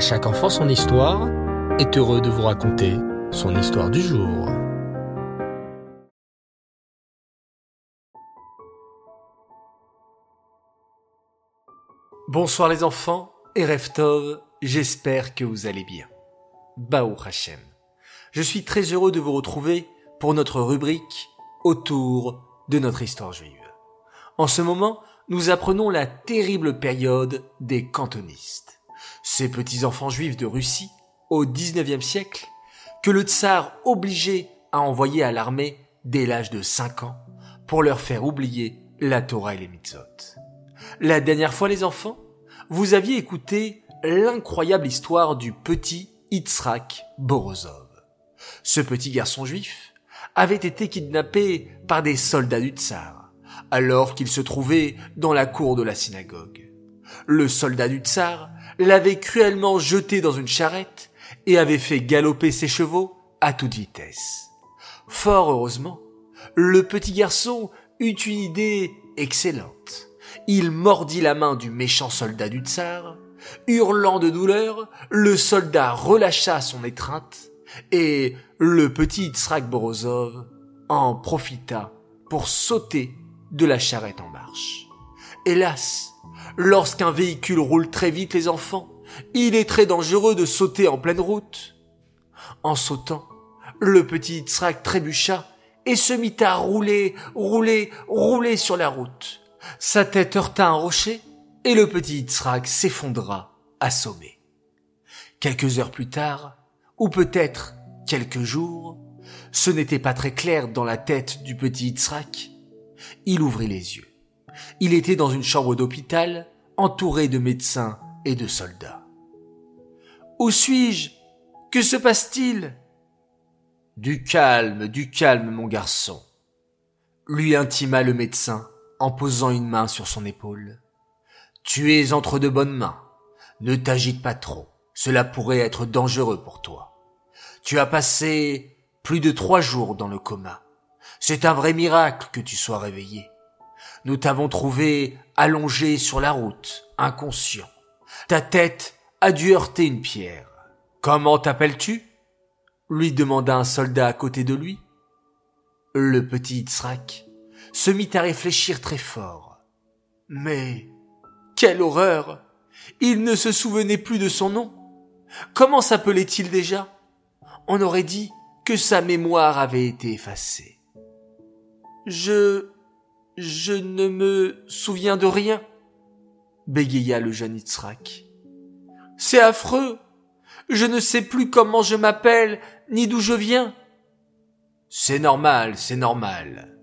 Chaque enfant son histoire est heureux de vous raconter son histoire du jour. Bonsoir les enfants et Reftov, j'espère que vous allez bien. Baou Hashem. Je suis très heureux de vous retrouver pour notre rubrique autour de notre histoire juive. En ce moment, nous apprenons la terrible période des cantonistes. Ces petits enfants juifs de Russie, au XIXe siècle, que le tsar obligeait à envoyer à l'armée dès l'âge de 5 ans pour leur faire oublier la Torah et les mitzvot. La dernière fois, les enfants, vous aviez écouté l'incroyable histoire du petit Yitzhak Borozov. Ce petit garçon juif avait été kidnappé par des soldats du tsar, alors qu'il se trouvait dans la cour de la synagogue. Le soldat du tsar l'avait cruellement jeté dans une charrette et avait fait galoper ses chevaux à toute vitesse. Fort heureusement, le petit garçon eut une idée excellente. Il mordit la main du méchant soldat du tsar, hurlant de douleur, le soldat relâcha son étreinte, et le petit Yitzhak Borozov en profita pour sauter de la charrette en marche. Hélas, lorsqu'un véhicule roule très vite les enfants, il est très dangereux de sauter en pleine route. En sautant, le petit Yitzhak trébucha et se mit à rouler, rouler, rouler sur la route. Sa tête heurta un rocher et le petit Yitzhak s'effondra, assommé. Quelques heures plus tard, ou peut-être quelques jours, ce n'était pas très clair dans la tête du petit Yitzhak. Il ouvrit les yeux. Il était dans une chambre d'hôpital, entouré de médecins et de soldats. Où suis-je? Que se passe-t-il? Du calme, du calme, mon garçon, lui intima le médecin en posant une main sur son épaule. Tu es entre de bonnes mains. Ne t'agite pas trop. Cela pourrait être dangereux pour toi. Tu as passé plus de trois jours dans le coma. C'est un vrai miracle que tu sois réveillé. Nous t'avons trouvé allongé sur la route, inconscient. Ta tête a dû heurter une pierre. Comment t'appelles-tu? lui demanda un soldat à côté de lui. Le petit Yitzhak se mit à réfléchir très fort. Mais quelle horreur Il ne se souvenait plus de son nom. Comment s'appelait-il déjà? On aurait dit que sa mémoire avait été effacée. Je... je ne me souviens de rien, bégaya le jeune Yitzhak. C'est affreux. Je ne sais plus comment je m'appelle, ni d'où je viens. C'est normal, c'est normal,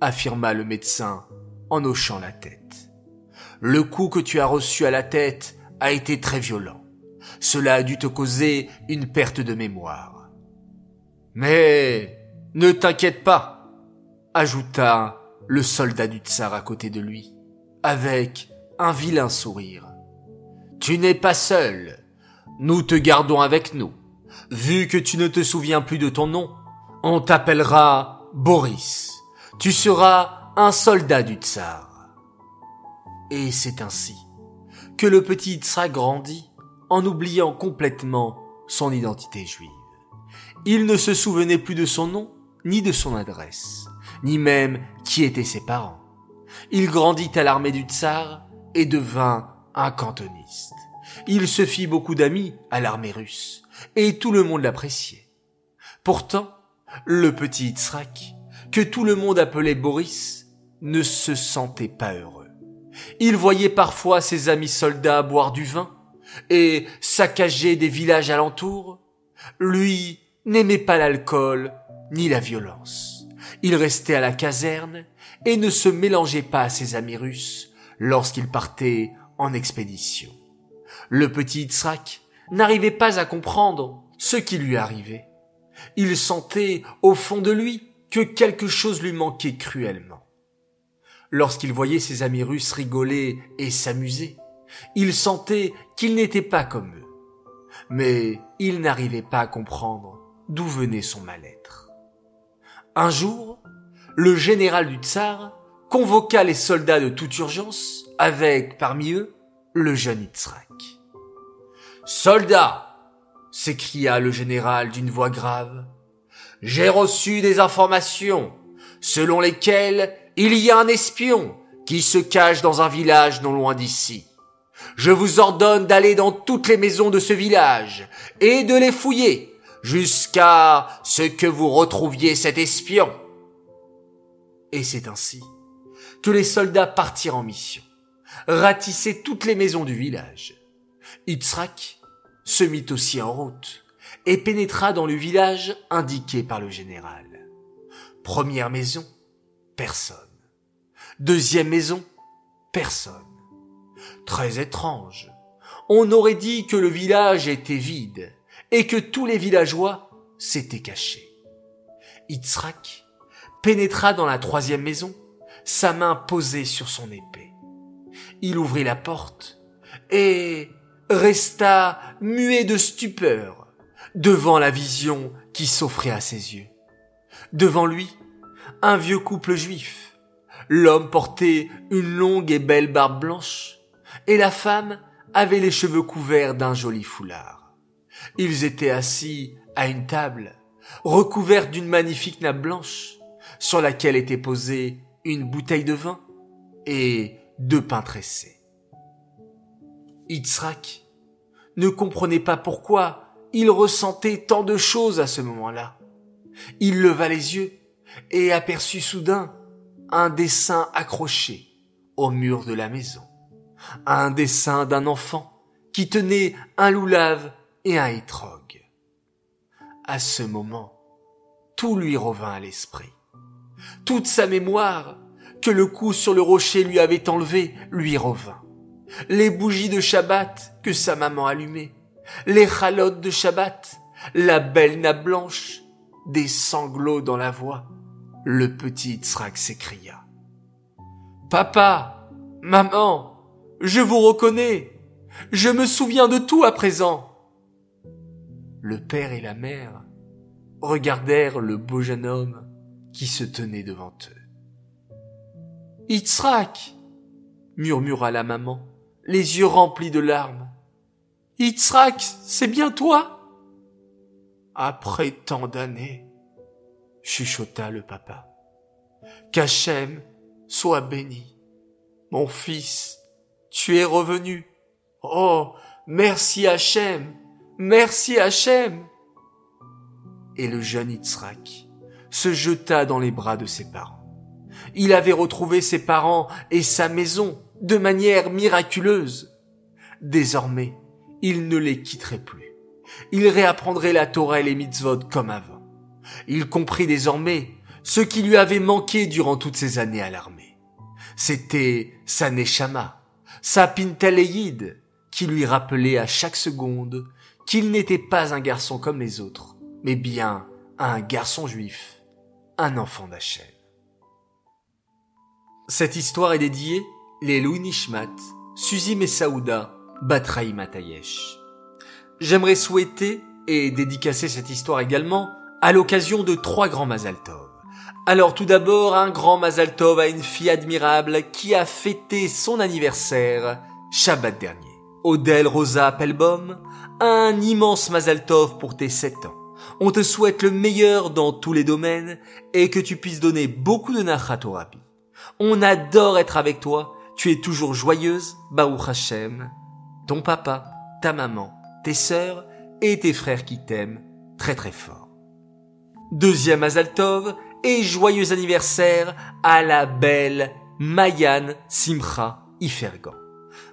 affirma le médecin en hochant la tête. Le coup que tu as reçu à la tête a été très violent. Cela a dû te causer une perte de mémoire. Mais ne t'inquiète pas, ajouta le soldat du tsar à côté de lui, avec un vilain sourire. Tu n'es pas seul. Nous te gardons avec nous. Vu que tu ne te souviens plus de ton nom, on t'appellera Boris. Tu seras un soldat du tsar. Et c'est ainsi que le petit Yitzhak grandit en oubliant complètement son identité juive. Il ne se souvenait plus de son nom, ni de son adresse, ni même qui étaient ses parents. Il grandit à l'armée du tsar et devint un cantoniste. Il se fit beaucoup d'amis à l'armée russe, et tout le monde l'appréciait. Pourtant, le petit Yitzhak, que tout le monde appelait Boris, ne se sentait pas heureux. Il voyait parfois ses amis soldats boire du vin et saccager des villages alentours. Lui n'aimait pas l'alcool ni la violence. Il restait à la caserne et ne se mélangeait pas à ses amis russes lorsqu'il partait en expédition. Le petit Yitzhak n'arrivait pas à comprendre ce qui lui arrivait. Il sentait au fond de lui que quelque chose lui manquait cruellement. Lorsqu'il voyait ses amis russes rigoler et s'amuser, il sentait qu'il n'était pas comme eux. Mais il n'arrivait pas à comprendre d'où venait son mal-être. Un jour, le général du tsar convoqua les soldats de toute urgence avec, parmi eux, le jeune Yitzhak. Soldats, s'écria le général d'une voix grave, j'ai reçu des informations selon lesquelles il y a un espion qui se cache dans un village non loin d'ici. Je vous ordonne d'aller dans toutes les maisons de ce village et de les fouiller jusqu'à ce que vous retrouviez cet espion. Et c'est ainsi que les soldats partirent en mission, ratissaient toutes les maisons du village. Yitzhak se mit aussi en route et pénétra dans le village indiqué par le général. Première maison, personne. Deuxième maison, personne. Très étrange. On aurait dit que le village était vide et que tous les villageois s'étaient cachés. Yitzhak pénétra dans la troisième maison, sa main posée sur son épée. Il ouvrit la porte et resta muet de stupeur devant la vision qui s'offrait à ses yeux. Devant lui, un vieux couple juif. L'homme portait une longue et belle barbe blanche et la femme avait les cheveux couverts d'un joli foulard. Ils étaient assis à une table recouverte d'une magnifique nappe blanche sur laquelle était posée une bouteille de vin et deux pains tressés. Yitzhak ne comprenait pas pourquoi il ressentait tant de choses à ce moment-là. Il leva les yeux et aperçut soudain un dessin accroché au mur de la maison. Un dessin d'un enfant qui tenait un loulave et un étrog. À ce moment, tout lui revint à l'esprit. Toute sa mémoire, que le coup sur le rocher lui avait enlevé, lui revint. Les bougies de Shabbat que sa maman allumait, les chalotes de Shabbat, la belle nappe blanche, des sanglots dans la voix. Le petit Tzrak s'écria. Papa, maman, je vous reconnais. Je me souviens de tout à présent. Le père et la mère regardèrent le beau jeune homme qui se tenait devant eux. Yitzhak, murmura la maman, les yeux remplis de larmes. Yitzhak, c'est bien toi? Après tant d'années, chuchota le papa. Qu'Hachem soit béni. Mon fils, tu es revenu. Oh, merci Hachem, merci Hachem. Et le jeune Yitzhak se jeta dans les bras de ses parents. Il avait retrouvé ses parents et sa maison de manière miraculeuse. Désormais, il ne les quitterait plus. Il réapprendrait la Torah et les mitzvot comme avant. Il comprit désormais ce qui lui avait manqué durant toutes ces années à l'armée. C'était sa neshama, sa pintaléide, qui lui rappelait à chaque seconde qu'il n'était pas un garçon comme les autres, mais bien un garçon juif un enfant d'Hachem. Cette histoire est dédiée les Louis Nishmat, Suzy Messaouda, Batraï Matayesh. J'aimerais souhaiter et dédicacer cette histoire également à l'occasion de trois grands Mazaltov. Alors tout d'abord, un grand Mazaltov à une fille admirable qui a fêté son anniversaire Shabbat dernier. Odelle Rosa Appelbaum, un immense Mazaltov pour tes sept ans. On te souhaite le meilleur dans tous les domaines et que tu puisses donner beaucoup de nachat. On adore être avec toi. Tu es toujours joyeuse, Baruch Hashem. Ton papa, ta maman, tes sœurs et tes frères qui t'aiment très très fort. Deuxième Azaltov et joyeux anniversaire à la belle Mayan Simcha Ifergan.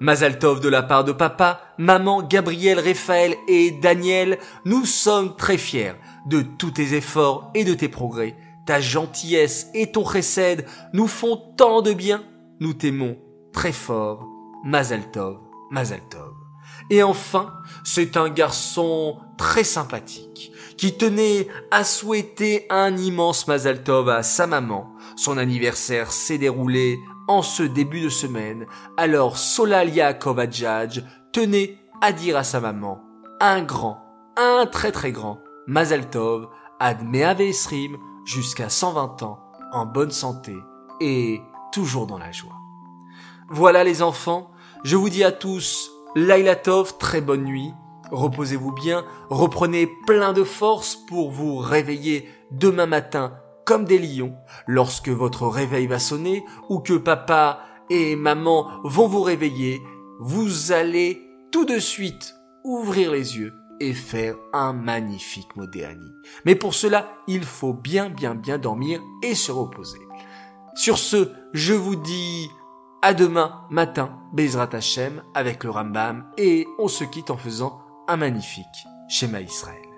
Mazaltov de la part de papa, maman, Gabriel, Raphaël et Daniel, nous sommes très fiers de tous tes efforts et de tes progrès. Ta gentillesse et ton chesed nous font tant de bien. Nous t'aimons très fort. Mazaltov, Mazaltov. Et enfin, c'est un garçon très sympathique qui tenait à souhaiter un immense Mazaltov à sa maman. Son anniversaire s'est déroulé en ce début de semaine, alors Solalia Kovadjadj tenait à dire à sa maman un grand, un très très grand Mazal Tov ad jusqu'à 120 ans en bonne santé et toujours dans la joie. Voilà les enfants, je vous dis à tous Laila Tov, très bonne nuit Reposez-vous bien, reprenez plein de force pour vous réveiller demain matin comme des lions lorsque votre réveil va sonner ou que papa et maman vont vous réveiller. Vous allez tout de suite ouvrir les yeux et faire un magnifique Modéani. Mais pour cela, il faut bien bien bien dormir et se reposer. Sur ce, je vous dis à demain matin, Bezrat Hashem, avec le Rambam, et on se quitte en faisant un magnifique schéma Israël.